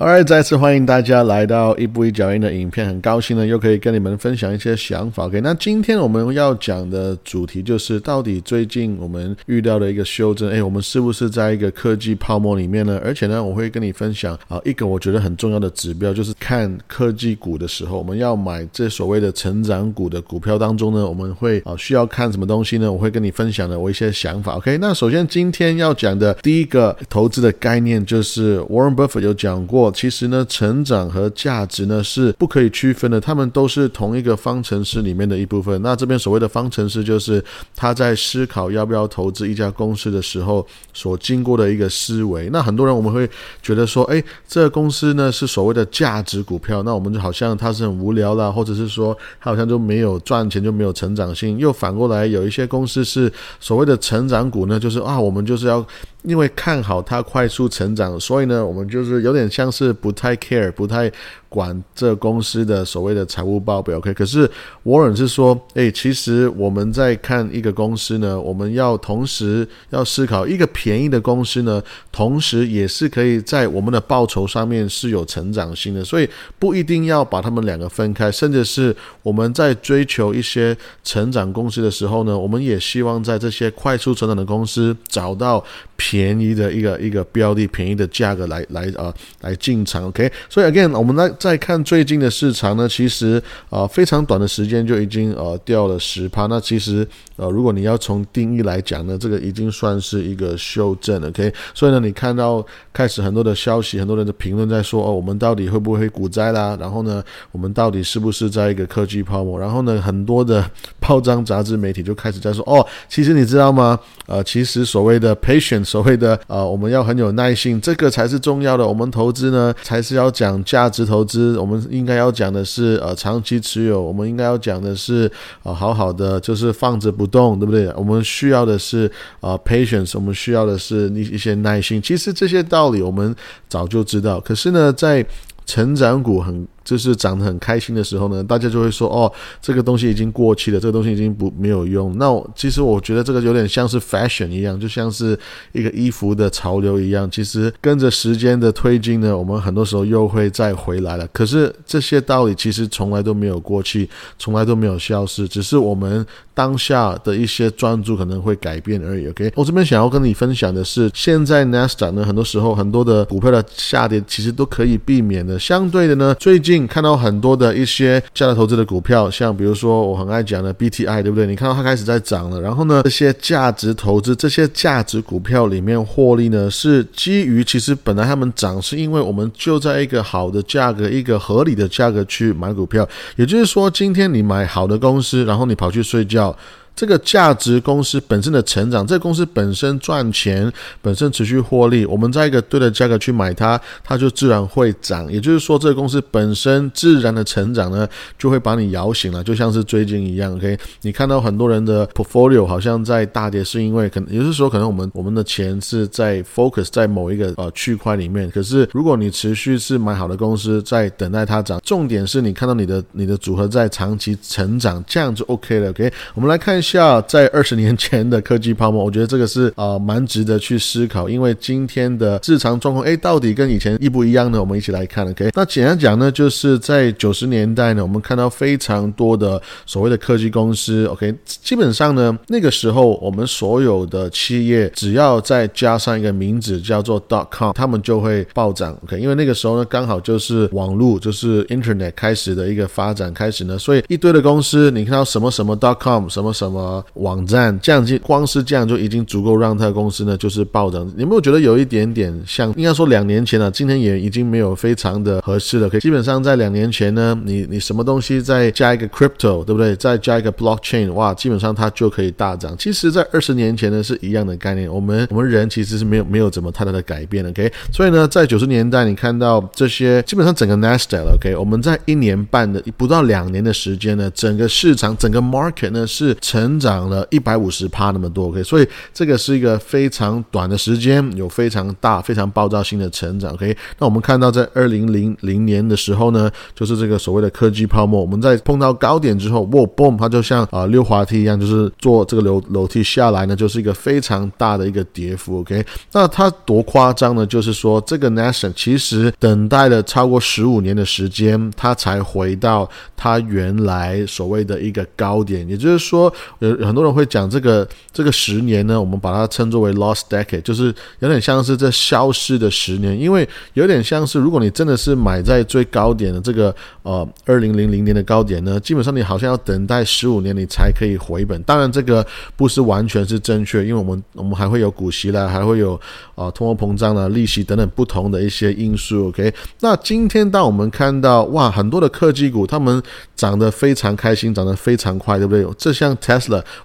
oi 再次欢迎大家来到一步一脚印的影片，很高兴呢，又可以跟你们分享一些想法。OK，那今天我们要讲的主题就是，到底最近我们遇到的一个修正，哎，我们是不是在一个科技泡沫里面呢？而且呢，我会跟你分享啊，一个我觉得很重要的指标，就是看科技股的时候，我们要买这所谓的成长股的股票当中呢，我们会啊需要看什么东西呢？我会跟你分享的我一些想法。OK，那首先今天要讲的第一个投资的概念，就是 Warren Buffett 有讲过。其实呢，成长和价值呢是不可以区分的，他们都是同一个方程式里面的一部分。那这边所谓的方程式，就是他在思考要不要投资一家公司的时候所经过的一个思维。那很多人我们会觉得说，哎，这个公司呢是所谓的价值股票，那我们就好像它是很无聊啦，或者是说它好像就没有赚钱，就没有成长性。又反过来，有一些公司是所谓的成长股呢，就是啊，我们就是要。因为看好它快速成长，所以呢，我们就是有点像是不太 care，不太。管这公司的所谓的财务报表，OK？可是沃伦是说，哎，其实我们在看一个公司呢，我们要同时要思考一个便宜的公司呢，同时也是可以在我们的报酬上面是有成长性的，所以不一定要把他们两个分开，甚至是我们在追求一些成长公司的时候呢，我们也希望在这些快速成长的公司找到便宜的一个一个标的，便宜的价格来来啊来进场，OK？所以 again，我们来。再看最近的市场呢，其实啊非常短的时间就已经呃掉了十趴。那其实呃如果你要从定义来讲呢，这个已经算是一个修正了。OK，所以呢你看到开始很多的消息，很多人的评论在说哦，我们到底会不会股灾啦？然后呢，我们到底是不是在一个科技泡沫？然后呢，很多的报章杂志媒体就开始在说哦，其实你知道吗？呃，其实所谓的 patient，所谓的呃我们要很有耐心，这个才是重要的。我们投资呢，才是要讲价值投。资我们应该要讲的是呃长期持有，我们应该要讲的是呃好好的就是放着不动，对不对？我们需要的是呃 patience，我们需要的是一一些耐心。其实这些道理我们早就知道，可是呢，在成长股很。就是涨得很开心的时候呢，大家就会说哦，这个东西已经过期了，这个东西已经不没有用。那其实我觉得这个有点像是 fashion 一样，就像是一个衣服的潮流一样。其实跟着时间的推进呢，我们很多时候又会再回来了。可是这些道理其实从来都没有过去，从来都没有消失，只是我们当下的一些专注可能会改变而已。OK，我这边想要跟你分享的是，现在 Nasdaq 呢，很多时候很多的股票的下跌其实都可以避免的。相对的呢，最近。看到很多的一些价值投资的股票，像比如说我很爱讲的 BTI，对不对？你看到它开始在涨了，然后呢，这些价值投资、这些价值股票里面获利呢，是基于其实本来他们涨，是因为我们就在一个好的价格、一个合理的价格去买股票。也就是说，今天你买好的公司，然后你跑去睡觉。这个价值公司本身的成长，这个公司本身赚钱，本身持续获利，我们在一个对的价格去买它，它就自然会涨。也就是说，这个公司本身自然的成长呢，就会把你摇醒了，就像是最近一样。OK，你看到很多人的 portfolio 好像在大跌，是因为可能有的时候可能我们我们的钱是在 focus 在某一个呃区块里面。可是如果你持续是买好的公司，在等待它涨，重点是你看到你的你的组合在长期成长，这样就 OK 了。OK，我们来看一下。下在二十年前的科技泡沫，我觉得这个是啊蛮值得去思考，因为今天的日常状况，哎，到底跟以前一不一样呢？我们一起来看，OK？那简单讲呢，就是在九十年代呢，我们看到非常多的所谓的科技公司，OK？基本上呢，那个时候我们所有的企业只要再加上一个名字叫做 dot com，他们就会暴涨，OK？因为那个时候呢，刚好就是网络就是 Internet 开始的一个发展开始呢，所以一堆的公司，你看到什么什么 dot com，什么什么。呃，网站这样就光是这样就已经足够让他的公司呢就是暴涨。有没有觉得有一点点像？应该说两年前了，今天也已经没有非常的合适了。可以基本上在两年前呢，你你什么东西再加一个 crypto，对不对？再加一个 blockchain，哇，基本上它就可以大涨。其实，在二十年前呢是一样的概念。我们我们人其实是没有没有怎么太大的改变的。OK，所以呢，在九十年代你看到这些，基本上整个 Nasdaq，OK，我们在一年半的不到两年的时间呢，整个市场整个 market 呢是成。成长了一百五十趴那么多，OK，所以这个是一个非常短的时间，有非常大、非常爆炸性的成长，OK。那我们看到在二零零零年的时候呢，就是这个所谓的科技泡沫，我们在碰到高点之后，哇，boom，它就像啊溜滑梯一样，就是坐这个楼楼梯下来呢，就是一个非常大的一个跌幅，OK。那它多夸张呢？就是说这个 Nation 其实等待了超过十五年的时间，它才回到它原来所谓的一个高点，也就是说，有很多人会讲这个这个十年呢，我们把它称作为 lost decade，就是有点像是这消失的十年，因为有点像是如果你真的是买在最高点的这个呃二零零零年的高点呢，基本上你好像要等待十五年你才可以回本。当然这个不是完全是正确，因为我们我们还会有股息啦，还会有啊通货膨胀啦、利息等等不同的一些因素。OK，那今天当我们看到哇很多的科技股，他们涨得非常开心，涨得非常快，对不对？这像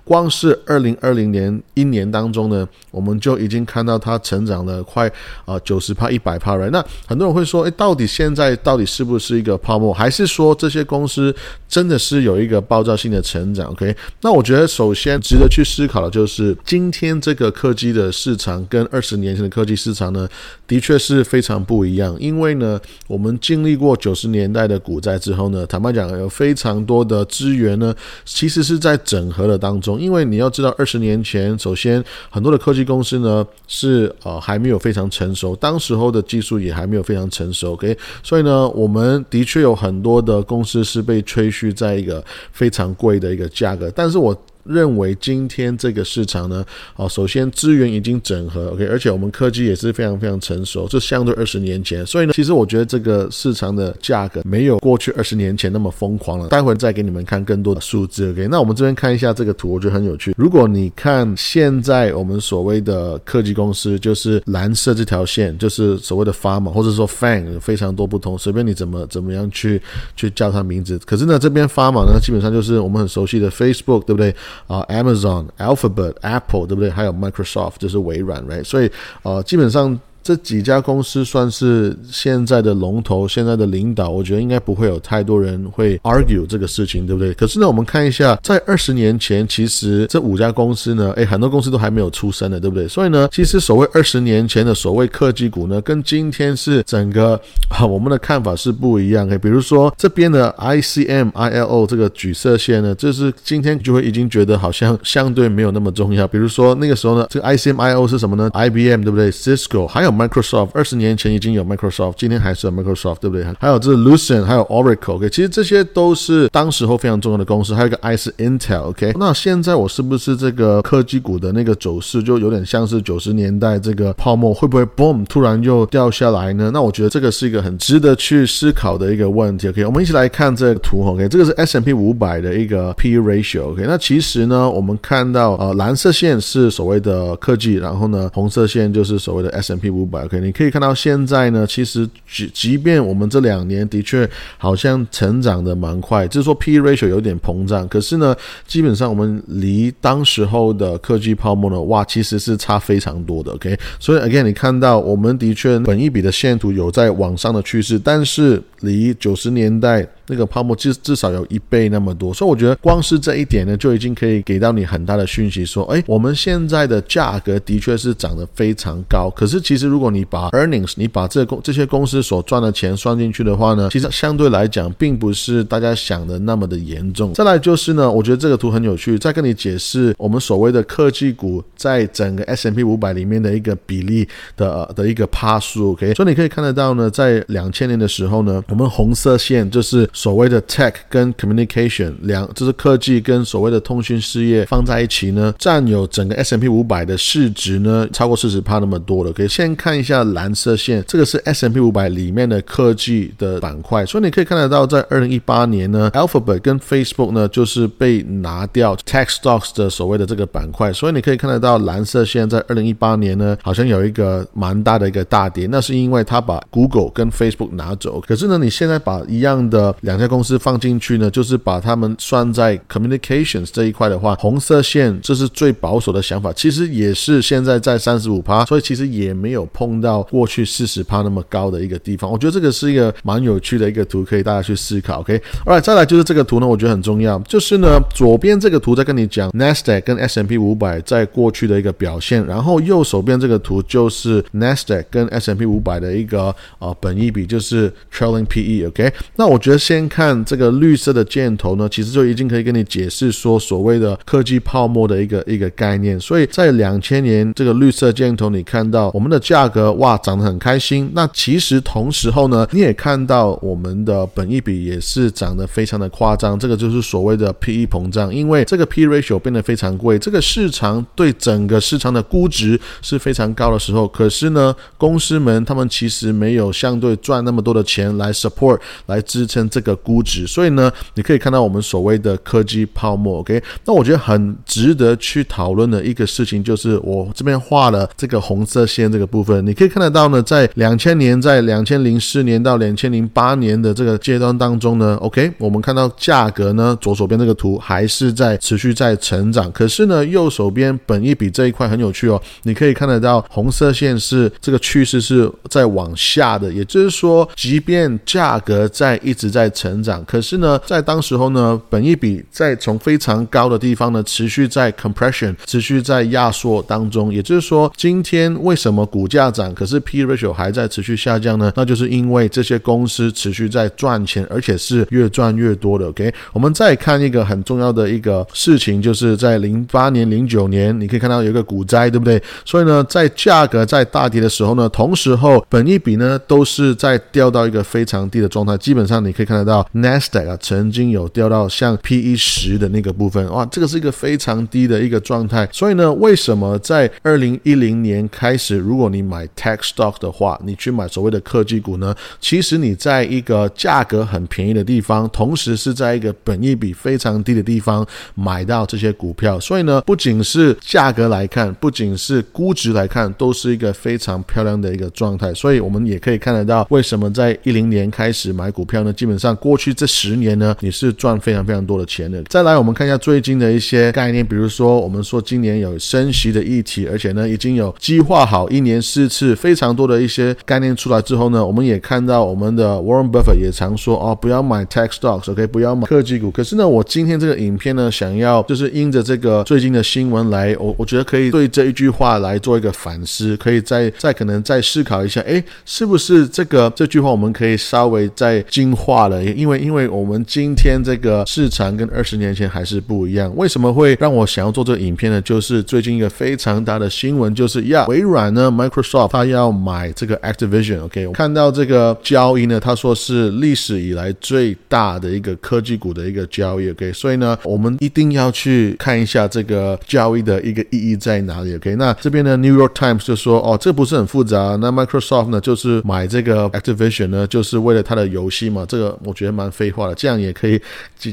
光是二零二零年一年当中呢，我们就已经看到它成长了快啊九十帕、一百帕了。那很多人会说，哎，到底现在到底是不是一个泡沫，还是说这些公司真的是有一个爆炸性的成长？OK，那我觉得首先值得去思考的就是，今天这个科技的市场跟二十年前的科技市场呢，的确是非常不一样。因为呢，我们经历过九十年代的股灾之后呢，坦白讲，有非常多的资源呢，其实是在整合的当中。因为你要知道，二十年前，首先很多的科技公司呢是呃还没有非常成熟，当时候的技术也还没有非常成熟。OK，所以呢，我们的确有很多的公司是被吹嘘在一个非常贵的一个价格，但是我。认为今天这个市场呢，哦，首先资源已经整合，OK，而且我们科技也是非常非常成熟，这相对二十年前，所以呢，其实我觉得这个市场的价格没有过去二十年前那么疯狂了。待会再给你们看更多的数字，OK。那我们这边看一下这个图，我觉得很有趣。如果你看现在我们所谓的科技公司，就是蓝色这条线，就是所谓的 Pharma 或者说 Fang，非常多不同，随便你怎么怎么样去去叫它名字。可是呢，这边 Pharma 呢，基本上就是我们很熟悉的 Facebook，对不对？啊，Amazon、Alphabet、Apple，对不对？还有 Microsoft，就是微软，right？所以，呃，基本上。这几家公司算是现在的龙头，现在的领导，我觉得应该不会有太多人会 argue 这个事情，对不对？可是呢，我们看一下，在二十年前，其实这五家公司呢，诶，很多公司都还没有出生的，对不对？所以呢，其实所谓二十年前的所谓科技股呢，跟今天是整个 啊我们的看法是不一样。诶，比如说这边的 ICM、ILO 这个橘色线呢，就是今天就会已经觉得好像相对没有那么重要。比如说那个时候呢，这个 ICM、ILO 是什么呢？IBM 对不对？Cisco 还有。Microsoft 二十年前已经有 Microsoft，今天还是有 Microsoft，对不对？还有这 Lucent，还有 Oracle，OK，其实这些都是当时候非常重要的公司。还有一个 I 是 Intel，OK。那现在我是不是这个科技股的那个走势就有点像是九十年代这个泡沫，会不会 boom 突然又掉下来呢？那我觉得这个是一个很值得去思考的一个问题。OK，我们一起来看这个图，OK，这个是 S&P 五百的一个 P/E ratio，OK。那其实呢，我们看到呃蓝色线是所谓的科技，然后呢红色线就是所谓的 S&P 五。OK，你可以看到现在呢，其实即即便我们这两年的确好像成长的蛮快，就是说 P ratio 有点膨胀，可是呢，基本上我们离当时候的科技泡沫呢，哇，其实是差非常多的。OK，所以 again，你看到我们的确本一笔的线图有在往上的趋势，但是离九十年代。那个泡沫至至少有一倍那么多，所以我觉得光是这一点呢，就已经可以给到你很大的讯息，说，哎，我们现在的价格的确是涨得非常高。可是其实如果你把 earnings，你把这公这些公司所赚的钱算进去的话呢，其实相对来讲，并不是大家想的那么的严重。再来就是呢，我觉得这个图很有趣，再跟你解释我们所谓的科技股在整个 S M P 五百里面的一个比例的的一个趴数。OK，所以你可以看得到呢，在两千年的时候呢，我们红色线就是。所谓的 tech 跟 communication 两，就是科技跟所谓的通讯事业放在一起呢，占有整个 S M P 五百的市值呢，超过四十趴那么多了。可以先看一下蓝色线，这个是 S M P 五百里面的科技的板块，所以你可以看得到，在二零一八年呢，Alphabet 跟 Facebook 呢，就是被拿掉 tech stocks 的所谓的这个板块，所以你可以看得到蓝色线在二零一八年呢，好像有一个蛮大的一个大跌，那是因为它把 Google 跟 Facebook 拿走。可是呢，你现在把一样的两家公司放进去呢，就是把他们算在 communications 这一块的话，红色线这是最保守的想法，其实也是现在在三十五趴，所以其实也没有碰到过去四十趴那么高的一个地方。我觉得这个是一个蛮有趣的一个图，可以大家去思考。OK，Alright，再来就是这个图呢，我觉得很重要，就是呢左边这个图在跟你讲 Nasdaq 跟 S M P 五百在过去的一个表现，然后右手边这个图就是 Nasdaq 跟 S M P 五百的一个呃本益比，就是 trailing PE。OK，那我觉得现先看这个绿色的箭头呢，其实就已经可以跟你解释说所谓的科技泡沫的一个一个概念。所以在两千年这个绿色箭头，你看到我们的价格哇涨得很开心，那其实同时候呢，你也看到我们的本益比也是涨得非常的夸张，这个就是所谓的 PE 膨胀，因为这个 P ratio 变得非常贵，这个市场对整个市场的估值是非常高的时候，可是呢，公司们他们其实没有相对赚那么多的钱来 support 来支撑这个估值，所以呢，你可以看到我们所谓的科技泡沫。OK，那我觉得很值得去讨论的一个事情就是我这边画了这个红色线这个部分，你可以看得到呢，在两千年，在两千零四年到两千零八年的这个阶段当中呢，OK，我们看到价格呢，左手边这个图还是在持续在成长，可是呢，右手边本益比这一块很有趣哦，你可以看得到红色线是这个趋势是在往下的，也就是说，即便价格在一直在成长，可是呢，在当时候呢，本一比在从非常高的地方呢，持续在 compression，持续在压缩当中，也就是说，今天为什么股价涨，可是 P ratio 还在持续下降呢？那就是因为这些公司持续在赚钱，而且是越赚越多的。OK，我们再看一个很重要的一个事情，就是在零八年、零九年，你可以看到有一个股灾，对不对？所以呢，在价格在大跌的时候呢，同时候本一比呢都是在掉到一个非常低的状态。基本上你可以看到到，Nasdaq 啊曾经有掉到像 PE 十的那个部分，哇，这个是一个非常低的一个状态。所以呢，为什么在二零一零年开始，如果你买 Tech Stock 的话，你去买所谓的科技股呢？其实你在一个价格很便宜的地方，同时是在一个本益比非常低的地方买到这些股票，所以呢，不仅是价格来看，不仅是估值来看，都是一个非常漂亮的一个状态。所以我们也可以看得到，为什么在一零年开始买股票呢？基本上过去这十年呢，你是赚非常非常多的钱的。再来，我们看一下最近的一些概念，比如说我们说今年有升息的议题，而且呢已经有计划好一年四次非常多的一些概念出来之后呢，我们也看到我们的 Warren Buffett 也常说哦，不要买 tech stocks，OK，不要买科技股。可是呢，我今天这个影片呢，想要就是因着这个最近的新闻来，我我觉得可以对这一句话来做一个反思，可以再再可能再思考一下，哎，是不是这个这句话我们可以稍微再精化了？因为因为我们今天这个市场跟二十年前还是不一样。为什么会让我想要做这个影片呢？就是最近一个非常大的新闻，就是呀，微软呢，Microsoft 它要买这个 Activision，OK，我看到这个交易呢，他说是历史以来最大的一个科技股的一个交易，OK，所以呢，我们一定要去看一下这个交易的一个意义在哪里，OK。那这边呢，New York Times 就说，哦，这不是很复杂，那 Microsoft 呢，就是买这个 Activision 呢，就是为了它的游戏嘛，这个我觉得蛮废话的，这样也可以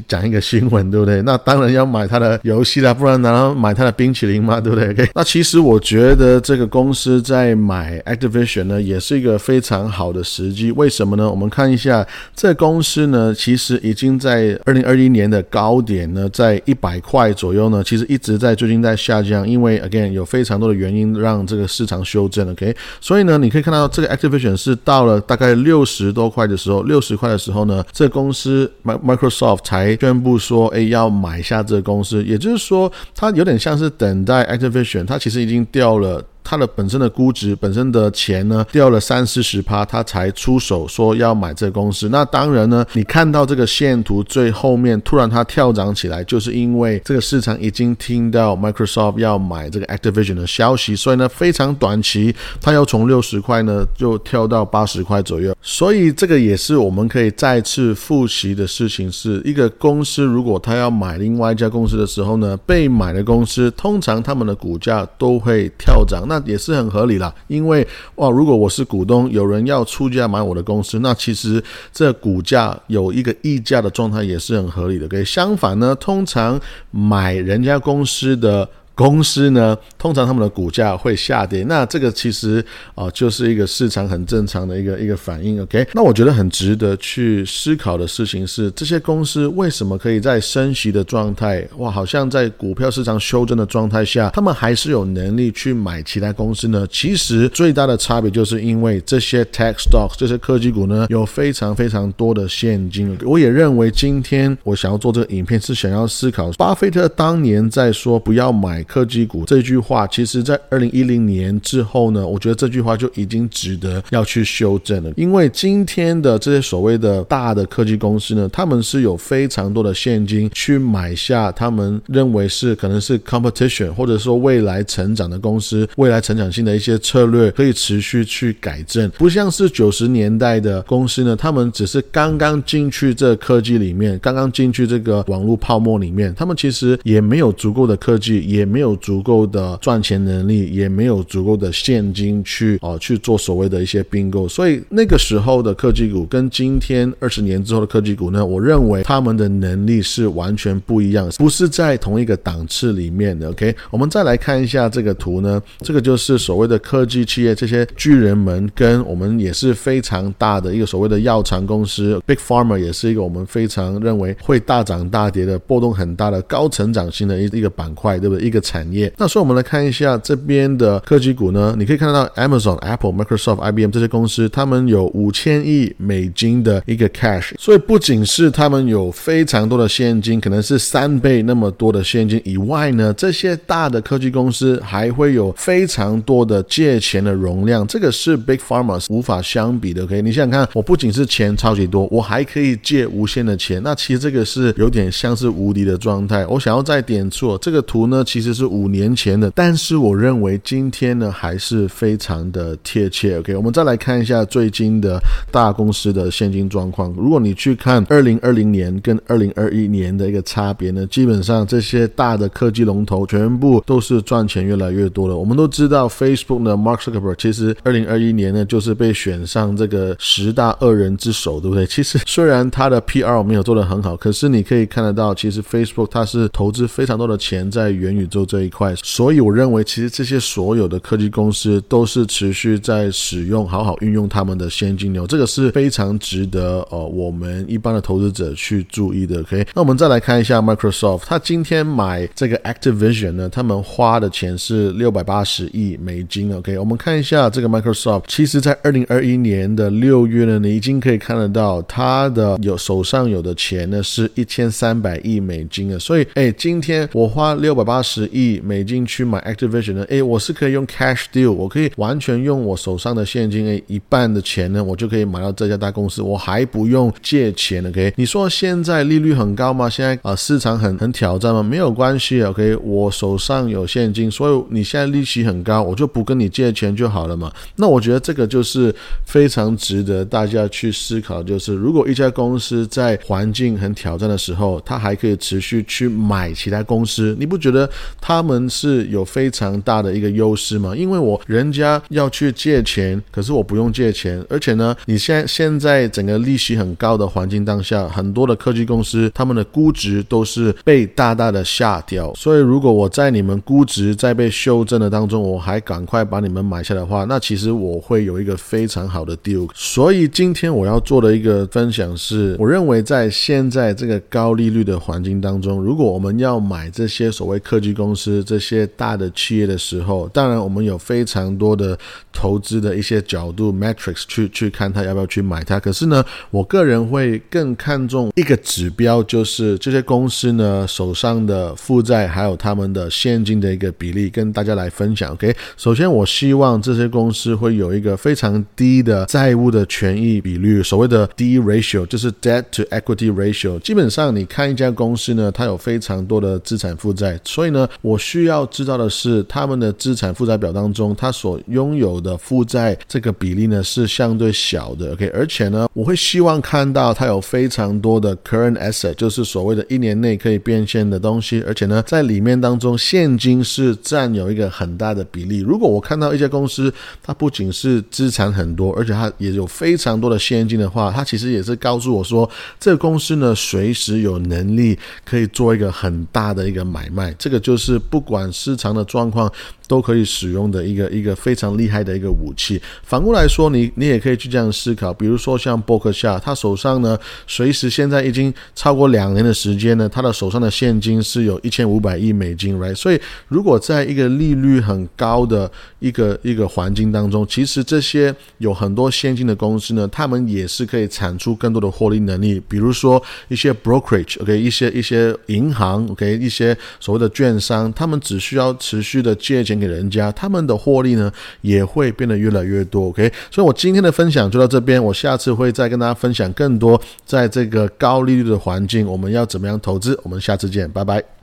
讲一个新闻，对不对？那当然要买它的游戏啦，不然难道买它的冰淇淋吗？对不对？OK。那其实我觉得这个公司在买 Activision 呢，也是一个非常好的时机。为什么呢？我们看一下，这公司呢，其实已经在二零二一年的高点呢，在一百块左右呢，其实一直在最近在下降。因为 again 有非常多的原因让这个市场修正。OK，所以呢，你可以看到这个 Activision 是到了大概六十多块的时候，六十块的时候呢，这公司 Microsoft 才宣布说，哎，要买下这个公司。也就是说，它有点像是等待 Activation，它其实已经掉了。它的本身的估值、本身的钱呢掉了三四十趴，他才出手说要买这个公司。那当然呢，你看到这个线图最后面突然它跳涨起来，就是因为这个市场已经听到 Microsoft 要买这个 Activision 的消息，所以呢非常短期，它要从六十块呢就跳到八十块左右。所以这个也是我们可以再次复习的事情，是一个公司如果他要买另外一家公司的时候呢，被买的公司通常他们的股价都会跳涨。那也是很合理啦，因为哇，如果我是股东，有人要出价买我的公司，那其实这股价有一个溢价的状态也是很合理的。给相反呢，通常买人家公司的。公司呢，通常他们的股价会下跌。那这个其实啊，就是一个市场很正常的一个一个反应。OK，那我觉得很值得去思考的事情是，这些公司为什么可以在升息的状态，哇，好像在股票市场修正的状态下，他们还是有能力去买其他公司呢？其实最大的差别就是因为这些 tech stocks 这些科技股呢，有非常非常多的现金。我也认为今天我想要做这个影片是想要思考，巴菲特当年在说不要买科技股这句话，其实在二零一零年之后呢，我觉得这句话就已经值得要去修正了。因为今天的这些所谓的大的科技公司呢，他们是有非常多的现金去买下他们认为是可能是 competition 或者说未来成长的公司，未来成长性的一些策略可以持续去改正，不像是九十年代的公司呢，他们只是刚刚进去这科技里面，刚刚进去这个网络泡沫里面，他们其实也没有足够的科技，也没有足够的赚钱能力，也没有足够的现金去哦去做所谓的一些并购，所以那个时候的科技股跟今天二十年之后的科技股呢，我认为他们的能力是完全不一样，不是在同一个档次里面的。OK，我们再来看一下这个图呢，这个就是所谓的科技企业这些巨人们跟我们也是非常大的一个所谓的药厂公司，Big Pharma 也是一个我们非常认为会大涨大跌的波动很大的高成长性的一一个板块，对不对？一个产业。那所以我们来看一下这边的科技股呢，你可以看到 Amazon、Apple、Microsoft、IBM 这些公司，他们有五千亿美金的一个 cash，所以不仅是他们有非常多的现金，可能是三倍那么多的现金以外呢，这些大的科技公司还会有非常多的借钱的容量，这个是 Big Pharma 无法相比的。OK，你想想看，我不仅是钱超级多，我还可以借无限的钱，那其实这个是有点像是无敌的状态。我想要再点错这个图呢，其实是五年前的，但是我认为今天呢还是非常的贴切。OK，我们再来看一下最近的大公司的现金状况。如果你去看二零二零年跟二零二一年的一个差别呢，基本上这些大的科技龙头全部都是赚钱越来越多了。我们都知道 Facebook 呢，Mark Zuckerberg 其实二零二一年呢就是被选上这个十大恶人之首，对不对？其实虽然他的 PR 没有做得很好，可是你可以看得到，其实 Facebook 它是投资非常多的钱在元宇宙这一块。所以我认为，其实这些所有的科技公司都是持续在使用、好好运用他们的现金流，这个是非常值得呃我们一般的投资者去注意的。OK，那我们再来看一下 Microsoft，他今天买这个 Activision 呢，他们花的钱是六百八十亿美金。OK，我们看一下这个 Microsoft，其实在二零二一年的六月呢，你已经可以看得到它的有手上有的钱呢是一千三百亿美金啊。所以，哎，今天我花六百八十亿美金去买 Activision 呢，哎，我是可以用 cash deal，我可以完全用我手上的现金，哎，一半的钱呢，我就可以买到这家大公司，我还不用借钱。OK，你说现在利率很高吗？现在啊，市场很很挑战吗？没有关系。OK，我手上有现金，所以你现在利息很高，我就不跟你借钱就好了嘛。那我觉得这个就是非常值得大家去思考，就是如果一家公司在环境很挑战的时候，它还可以持续去买其他公司，你不觉得他们是有非常大的一个优势吗？因为我人家要去借钱，可是我不用借钱，而且呢，你现现在整个利息很高的环境当下，很多的科技公司他们的估值都是被大大的下调，所以如果我在你们估值在被修正的当中，我还赶快把你们买下的话，那其实我会有一个非常好的 deal。所以今天我要做的一个分享是，我认为在现在这个高利率的环境当中，如果我们要买这些所谓科技公、公司这些大的企业的时候，当然我们有非常多的投资的一些角度 metrics 去去看它要不要去买它。可是呢，我个人会更看重一个指标，就是这些公司呢手上的负债还有他们的现金的一个比例，跟大家来分享。OK，首先我希望这些公司会有一个非常低的债务的权益比率，所谓的 D ratio 就是 debt to equity ratio。基本上你看一家公司呢，它有非常多的资产负债，所以呢，我需要知道的是他们的资产负债表当中，他所拥有的负债这个比例呢是相对小的。OK，而且呢，我会希望看到它有非常多的 current asset，就是所谓的一年内可以变现的东西，而且呢，在里面当中现金是占有一个很大的比例。如果我看到一家公司，它不仅是资产很多，而且它也有非常多的现金的话，它其实也是告诉我说，这个公司呢随时有能力可以做一个很大的一个买卖。这个就是是不管市场的状况。都可以使用的一个一个非常厉害的一个武器。反过来说，你你也可以去这样思考，比如说像伯克夏，他手上呢，随时现在已经超过两年的时间呢，他的手上的现金是有一千五百亿美金，right？所以如果在一个利率很高的一个一个环境当中，其实这些有很多现金的公司呢，他们也是可以产出更多的获利能力。比如说一些 brokerage，OK，一些一些银行，OK，一些所谓的券商，他们只需要持续的借钱。给人家，他们的获利呢也会变得越来越多。OK，所以我今天的分享就到这边，我下次会再跟大家分享更多，在这个高利率的环境，我们要怎么样投资？我们下次见，拜拜。